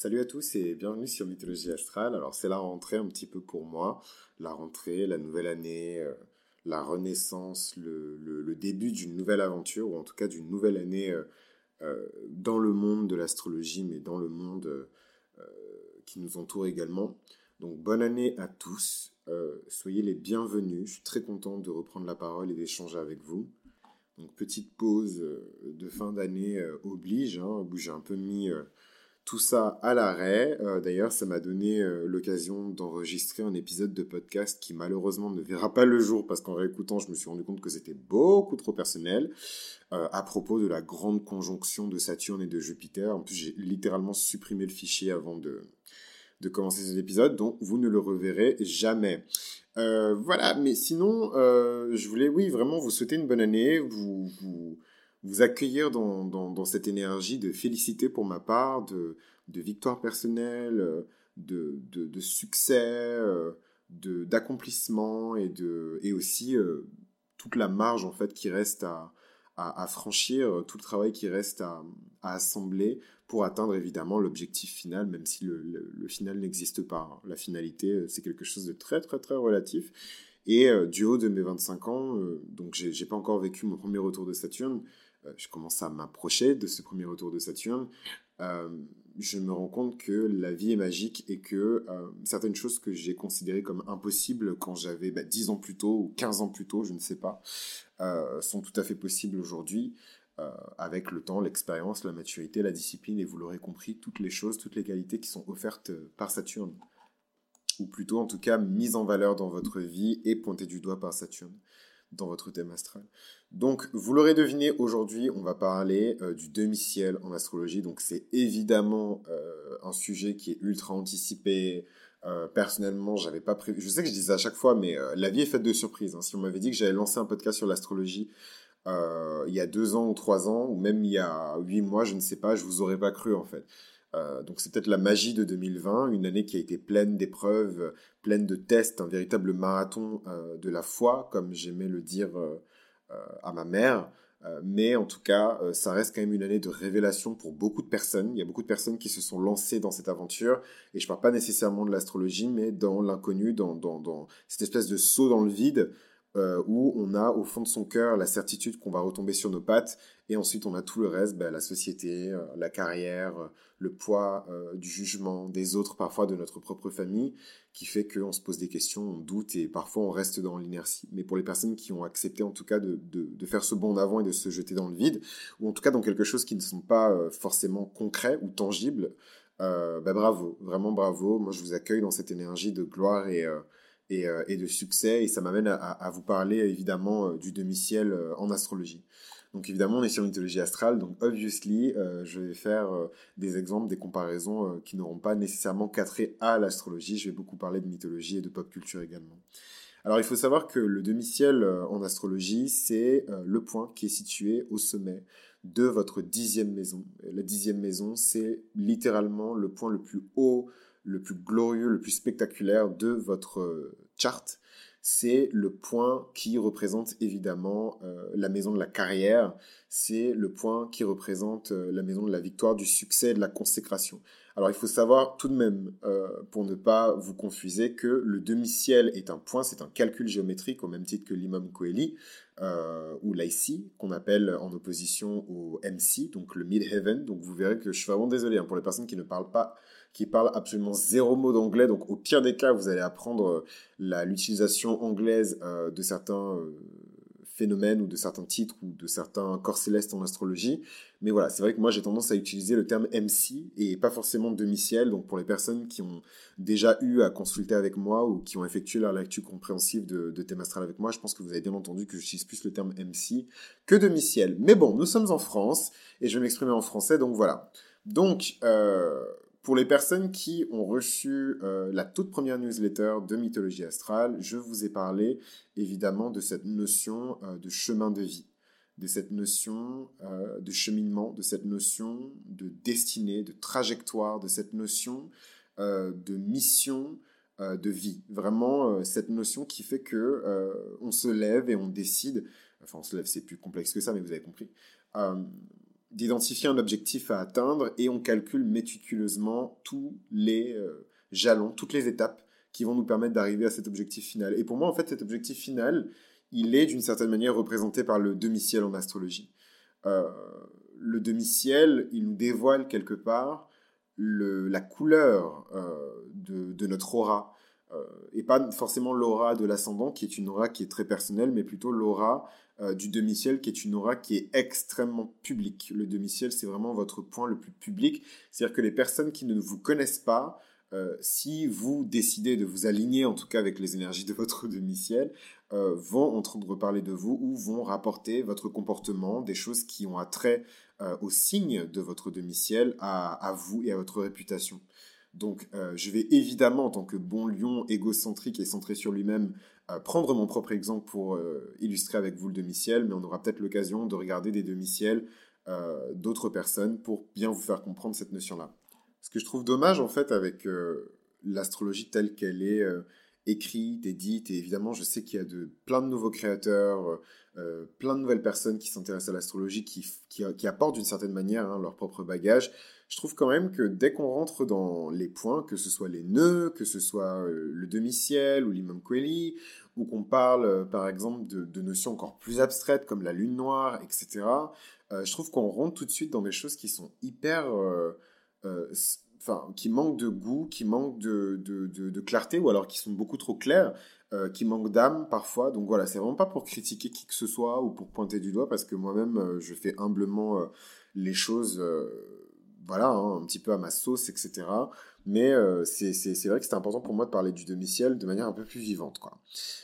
Salut à tous et bienvenue sur Mythologie Astrale. Alors c'est la rentrée un petit peu pour moi, la rentrée, la nouvelle année, euh, la renaissance, le, début d'une nouvelle aventure, ou en tout cas d'une nouvelle année euh, euh, dans le monde de l'astrologie, mais dans le monde qui nous entoure également. Donc bonne année à tous, soyez les bienvenus, je suis très content de reprendre la parole et d'échanger avec vous. Donc petite pause de fin d'année oblige, hein, où j'ai un peu mis tout ça à l'arrêt. Euh, d'ailleurs, ça m'a donné euh, l'occasion d'enregistrer un épisode de podcast qui malheureusement ne verra pas le jour parce qu'en réécoutant, je me suis rendu compte que c'était beaucoup trop personnel euh, à propos de la grande conjonction de Saturne et de Jupiter. En plus, j'ai littéralement supprimé le fichier avant de, de commencer cet épisode, donc vous ne le reverrez jamais. voilà, mais sinon, je voulais, oui, vraiment vous souhaiter une bonne année, vous, vous vous accueillir dans, dans, cette énergie de félicité pour ma part, de, de victoire personnelle, de, de, de succès, euh, d'accomplissement et, de, et aussi euh, toute la marge en fait qui reste à, à, franchir, tout le travail qui reste à, à assembler pour atteindre évidemment l'objectif final, même si le, le, final n'existe pas. La finalité, euh, c'est quelque chose de très très très relatif. Et du haut de mes 25 ans, donc j'ai pas encore vécu mon premier retour de Saturne, euh, je commence à m'approcher de ce premier retour de Saturne, euh, je me rends compte que la vie est magique et que euh, certaines choses que j'ai considérées comme impossibles quand j'avais 10 bah, ans plus tôt ou 15 ans plus tôt, je ne sais pas, sont tout à fait possibles aujourd'hui. avec le temps, l'expérience, la maturité, la discipline, et vous l'aurez compris, toutes les choses, toutes les qualités qui sont offertes par Saturne, ou plutôt en tout cas mises en valeur dans votre vie et pointées du doigt par Saturne dans votre thème astral. Donc, vous l'aurez deviné, aujourd'hui, on va parler euh, du demi-ciel en astrologie. Donc, c'est évidemment euh, un sujet qui est ultra anticipé. Euh, personnellement, j'avais pas prévu. Je sais que je disais à chaque fois, mais la vie est faite de surprises. Hein. Si on m'avait dit que j'allais lancer un podcast sur l'astrologie il y a deux ans ou trois ans, ou même il y a huit mois, je ne sais pas, je vous aurais pas cru en fait. Euh, donc c'est peut-être la magie de 2020, une année qui a été pleine d'épreuves, pleine de tests, un véritable marathon euh, de la foi, comme j'aimais le dire euh, à ma mère. mais en tout cas, ça reste quand même une année de révélation pour beaucoup de personnes. Il y a beaucoup de personnes qui se sont lancées dans cette aventure, et je ne parle pas nécessairement de l'astrologie, mais dans l'inconnu, dans, dans, dans, cette espèce de saut dans le vide, euh, où on a au fond de son cœur la certitude qu'on va retomber sur nos pattes, et ensuite on a tout le reste, bah, la société, euh, la carrière, euh, le poids du jugement des autres, parfois de notre propre famille, qui fait qu'on se pose des questions, on doute, et parfois on reste dans l'inertie. Mais pour les personnes qui ont accepté en tout cas de, faire ce bond avant et de se jeter dans le vide, ou en tout cas dans quelque chose qui ne sont pas forcément concrets ou tangibles, bah, bravo, vraiment bravo. Moi je vous accueille dans cette énergie de gloire et euh, et, de succès. Et ça m'amène à, vous parler évidemment euh, du demi-ciel euh, en astrologie. Donc évidemment, on est sur mythologie astrale, donc obviously, je vais faire des exemples, des comparaisons qui n'auront pas nécessairement trait à l'astrologie. Je vais beaucoup parler de mythologie et de pop culture également. Alors il faut savoir que le demi-ciel en astrologie, c'est le point qui est situé au sommet de votre dixième maison. la dixième maison, c'est littéralement le point le plus haut le plus glorieux, le plus spectaculaire de votre euh, charte, c'est le point qui représente évidemment euh, la maison de la carrière, c'est le point qui représente euh, la maison de la victoire, du succès, de la consécration. Alors il faut savoir tout de même, pour ne pas vous confuser, que le demi-ciel est un point, c'est un calcul géométrique au même titre que l'imam Koeli, ou l'IC, qu'on appelle en opposition au MC, donc le mid-heaven. Donc vous verrez que je suis vraiment désolé hein, pour les personnes qui ne parlent pas qui parle absolument zéro mot d'anglais. Donc au pire des cas, vous allez apprendre euh, l'utilisation anglaise euh, de certains euh, phénomènes ou de certains titres ou de certains corps célestes en astrologie. Mais voilà, c'est vrai que moi j'ai tendance à utiliser le terme MC et pas forcément demi-ciel. Donc pour les personnes qui ont déjà eu à consulter avec moi ou qui ont effectué leur lecture compréhensive de, thème astral avec moi, je pense que vous avez bien entendu que j'utilise plus le terme MC que demi-ciel. Mais bon, nous sommes en France et je vais m'exprimer en français, donc voilà. Donc, euh, pour les personnes qui ont reçu euh, la toute première newsletter de Mythologie Astrale, je vous ai parlé évidemment de cette notion euh, de chemin de vie, de cette notion euh, de cheminement, de cette notion de destinée, de trajectoire, de cette notion de mission de vie. Vraiment cette notion qui fait que on se lève et on décide, enfin on se lève c'est plus complexe que ça mais vous avez compris, d'identifier un objectif à atteindre et on calcule méticuleusement tous les euh, jalons, toutes les étapes qui vont nous permettre d'arriver à cet objectif final. Et pour moi, en fait, cet objectif final, il est d'une certaine manière représenté par le demi-ciel en astrologie. Euh, le demi-ciel, il nous dévoile quelque part la couleur euh, de, notre aura. et pas forcément l'aura de l'ascendant, qui est une aura qui est très personnelle, mais plutôt l'aura euh, du demi-ciel, qui est une aura qui est extrêmement publique. Le demi-ciel, c'est vraiment votre point le plus public. C'est-à-dire que les personnes qui ne vous connaissent pas, euh, si vous décidez de vous aligner, en tout cas avec les énergies de votre demi-ciel, euh, vont entendre parler de vous ou vont rapporter votre comportement, des choses qui ont attrait au signe de votre demi-ciel, à, vous et à votre réputation. Donc, je vais évidemment, en tant que bon lion égocentrique et centré sur lui-même, prendre mon propre exemple pour euh, illustrer avec vous le demi-ciel, mais on aura peut-être l'occasion de regarder des demi-ciels euh, d'autres personnes pour bien vous faire comprendre cette notion-là. Ce que je trouve dommage en fait avec euh, l'astrologie telle qu'elle est écrite et dite, et évidemment je sais qu'il y a de, plein de nouveaux créateurs, plein de nouvelles personnes qui s'intéressent à l'astrologie, qui, qui, apportent d'une certaine manière hein, leur propre bagage, je trouve quand même que dès qu'on rentre dans les points, que ce soit les nœuds, que ce soit euh, le demi-ciel ou l'imam Kweli, ou qu'on parle euh, par exemple de, notions encore plus abstraites comme la lune noire, etc., euh, je trouve qu'on rentre tout de suite dans des choses qui sont hyper... Enfin, qui manquent de goût, qui manquent de, de, clarté, ou alors qui sont beaucoup trop clairs, qui manquent d'âme parfois. Donc voilà, c'est vraiment pas pour critiquer qui que ce soit ou pour pointer du doigt, parce que moi-même, je fais humblement les choses voilà, hein, un petit peu à ma sauce, etc. Mais euh, c'est vrai que c'est important pour moi de parler du demi-ciel de manière un peu plus vivante. quoi.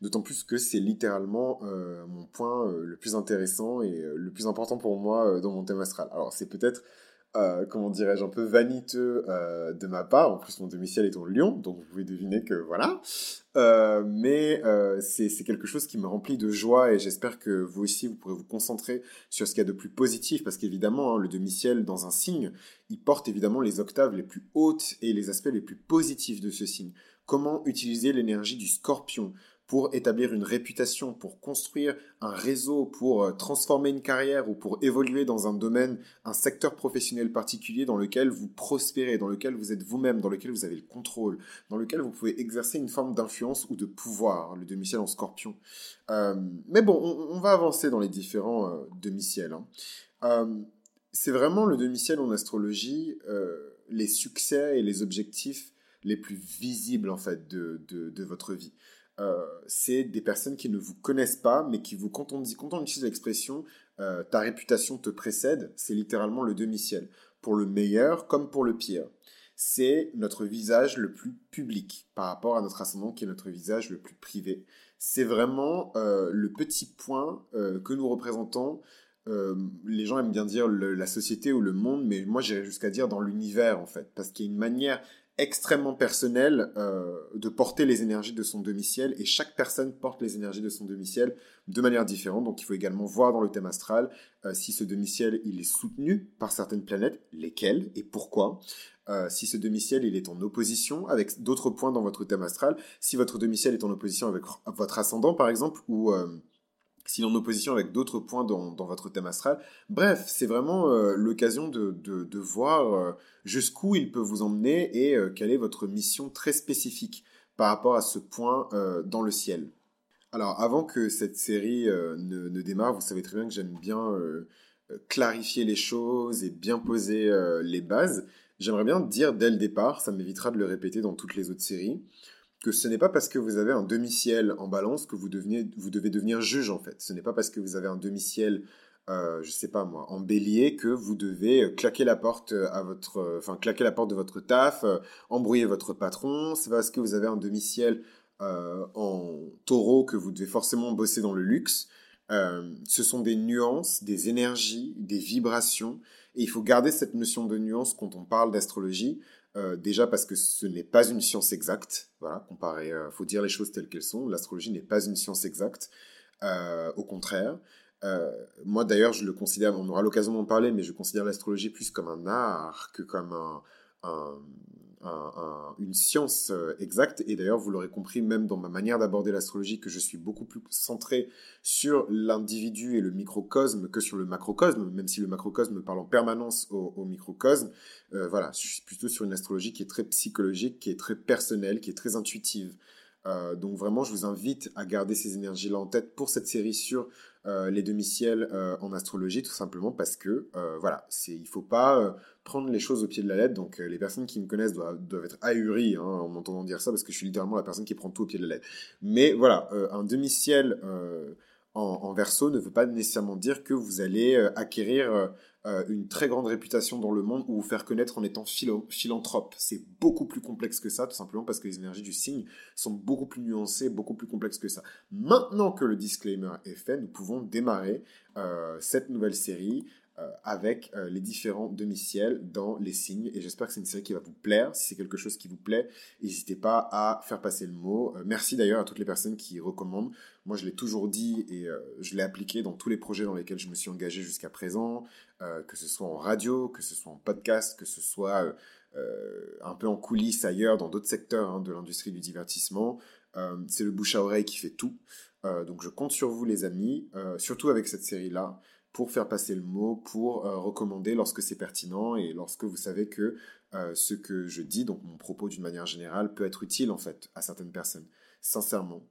D'autant plus que c'est littéralement euh, mon point euh, le plus intéressant et le plus important pour moi dans mon thème astral. Alors c'est peut-être euh, comment dirais-je, un peu vaniteux euh, de ma part. En plus, mon demi-ciel est en lion, donc vous pouvez deviner que voilà. Euh, mais c'est quelque chose qui me remplit de joie et j'espère que vous aussi, vous pourrez vous concentrer sur ce qu'il y a de plus positif, parce qu'évidemment, hein, le demi-ciel dans un signe, il porte évidemment les octaves les plus hautes et les aspects les plus positifs de ce signe. Comment utiliser l'énergie du scorpion? Pour établir une réputation, pour construire un réseau, pour euh, transformer une carrière ou pour évoluer dans un domaine, un secteur professionnel particulier dans lequel vous prospérez, dans lequel vous êtes vous-même, dans lequel vous avez le contrôle, dans lequel vous pouvez exercer une forme d'influence ou de pouvoir, le demi-ciel en scorpion. Euh, mais bon, on, va avancer dans les différents euh, demi-ciels. Hein. c'est vraiment le demi-ciel en astrologie, les succès et les objectifs les plus visibles en fait de, de votre vie. Euh, c'est des personnes qui ne vous connaissent pas, mais qui vous, quand on, dit, utilise l'expression euh, ta réputation te précède, c'est littéralement le demi-ciel, pour le meilleur comme pour le pire. C'est notre visage le plus public par rapport à notre ascendant qui est notre visage le plus privé. C'est vraiment euh, le petit point que nous représentons. les gens aiment bien dire la société ou le monde, mais moi j'irais jusqu'à dire dans l'univers en fait, parce qu'il y a une manière extrêmement personnel euh, de porter les énergies de son demi-ciel et chaque personne porte les énergies de son demi-ciel de manière différente. Donc il faut également voir dans le thème astral euh, si ce demi-ciel il est soutenu par certaines planètes, lesquelles et pourquoi. Euh, si ce demi-ciel il est en opposition avec d'autres points dans votre thème astral, si votre demi-ciel est en opposition avec votre ascendant par exemple ou s'il est en opposition avec d'autres points dans, votre thème astral. Bref, c'est vraiment euh, l'occasion de, voir euh, jusqu'où il peut vous emmener et euh, quelle est votre mission très spécifique par rapport à ce point dans le ciel. Alors, avant que cette série ne, démarre, vous savez très bien que j'aime bien clarifier les choses et bien poser les bases. J'aimerais bien dire dès le départ, ça m'évitera de le répéter dans toutes les autres séries, que ce n'est pas parce que vous avez un demi-ciel en balance que vous, devenez, vous devez devenir juge en fait. Ce n'est pas parce que vous avez un demi-ciel, euh, je sais pas moi, en bélier que vous devez euh, claquer la porte euh, à votre, euh, enfin claquer la porte de votre taf, embrouiller votre patron. C'est parce que vous avez un demi-ciel en taureau que vous devez forcément bosser dans le luxe. ce sont des nuances, des énergies, des vibrations. Et il faut garder cette notion de nuance quand on parle d'astrologie. Euh, déjà parce que ce n'est pas une science exacte, voilà, euh, faut dire les choses telles qu'elles sont. L'astrologie n'est pas une science exacte, euh, au contraire. moi d'ailleurs, je le considère, on aura l'occasion d'en parler, mais je considère l'astrologie plus comme un art que comme un, une science euh, exacte. Et d'ailleurs, vous l'aurez compris même dans ma manière d'aborder l'astrologie, que je suis beaucoup plus centré sur l'individu et le microcosme que sur le macrocosme, même si le macrocosme parle en permanence au, microcosme. Euh, voilà, je suis plutôt sur une astrologie qui est très psychologique, qui est très personnelle, qui est très intuitive. Euh, donc vraiment, je vous invite à garder ces énergies-là en tête pour cette série sur euh, les demi-ciels euh, en astrologie, tout simplement parce que, voilà, il ne faut pas prendre les choses au pied de la lettre. Donc les personnes qui me connaissent doivent, être ahuries hein, en m'entendant dire ça, parce que je suis littéralement la personne qui prend tout au pied de la lettre. Mais voilà, un demi-ciel en, verso ne veut pas nécessairement dire que vous allez acquérir euh, une très grande réputation dans le monde ou vous faire connaître en étant philanthrope. C'est beaucoup plus complexe que ça, tout simplement parce que les énergies du signe sont beaucoup plus nuancées, beaucoup plus complexes que ça. Maintenant que le disclaimer est fait, nous pouvons démarrer euh, cette nouvelle série euh, avec euh, les différents demi-ciels dans les signes. Et j'espère que c'est une série qui va vous plaire. Si c'est quelque chose qui vous plaît, n'hésitez pas à faire passer le mot. Euh, merci d'ailleurs à toutes les personnes qui recommandent. Moi, je l'ai toujours dit et je l'ai appliqué dans tous les projets dans lesquels je me suis engagé jusqu'à présent, que ce soit en radio, que ce soit en podcast, que ce soit un peu en coulisses ailleurs, dans d'autres secteurs hein, de l'industrie du divertissement. c'est le bouche à oreille qui fait tout. donc je compte sur vous les amis, surtout avec cette série-là pour faire passer le mot, pour euh, recommander lorsque c'est pertinent et lorsque vous savez que euh, ce que je dis, donc mon propos d'une manière générale, peut être utile en fait à certaines personnes, sincèrement.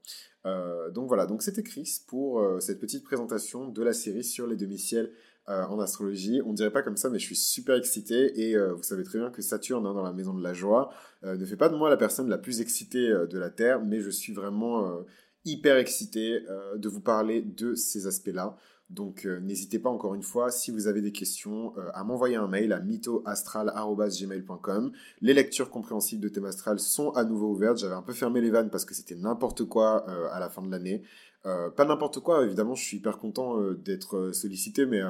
Euh, donc voilà, donc c'était Chris pour cette petite présentation de la série sur les demi-ciels en astrologie. On dirait pas comme ça, mais je suis super excité et vous savez très bien que Saturne hein, dans la maison de la joie ne fait pas de moi la personne la plus excitée de la Terre, mais je suis vraiment hyper excité de vous parler de ces aspects-là. Donc euh, n'hésitez pas encore une fois, si vous avez des questions, euh, à m'envoyer un mail à mythoastral.gmail.com. Les lectures compréhensibles de thème astral sont à nouveau ouvertes. J'avais un peu fermé les vannes parce que c'était n'importe quoi euh, à la fin de l'année. pas n'importe quoi, évidemment, je suis hyper content d'être sollicité, mais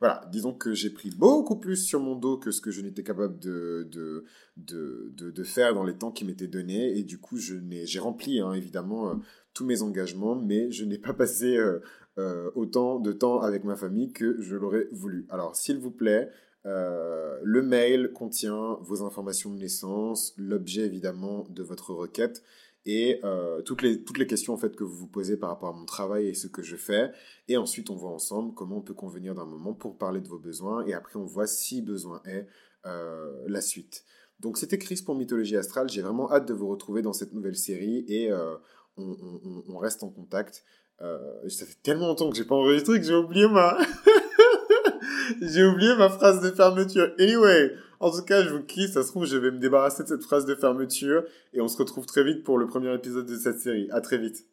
voilà, disons que j'ai pris beaucoup plus sur mon dos que ce que je n'étais capable de, de, de, de, faire dans les temps qui m'étaient donnés, et du coup, j'ai rempli, hein, évidemment, tous mes engagements, mais je n'ai pas passé autant de temps avec ma famille que je l'aurais voulu. Alors, s'il vous plaît, euh, le mail contient vos informations de naissance, l'objet évidemment de votre requête et euh, toutes, les, toutes les questions en fait que vous vous posez par rapport à mon travail et ce que je fais. Et ensuite, on voit ensemble comment on peut convenir d'un moment pour parler de vos besoins et après, on voit si besoin est la suite. Donc, c'était Chris pour Mythologie Astrale. J'ai vraiment hâte de vous retrouver dans cette nouvelle série et on, reste en contact. Euh, ça fait tellement longtemps que j'ai pas enregistré que j'ai oublié ma... j'ai oublié ma phrase de fermeture. Anyway, en tout cas, je vous quitte. Ça se trouve, je vais me débarrasser de cette phrase de fermeture. Et on se retrouve très vite pour le premier épisode de cette série. À très vite.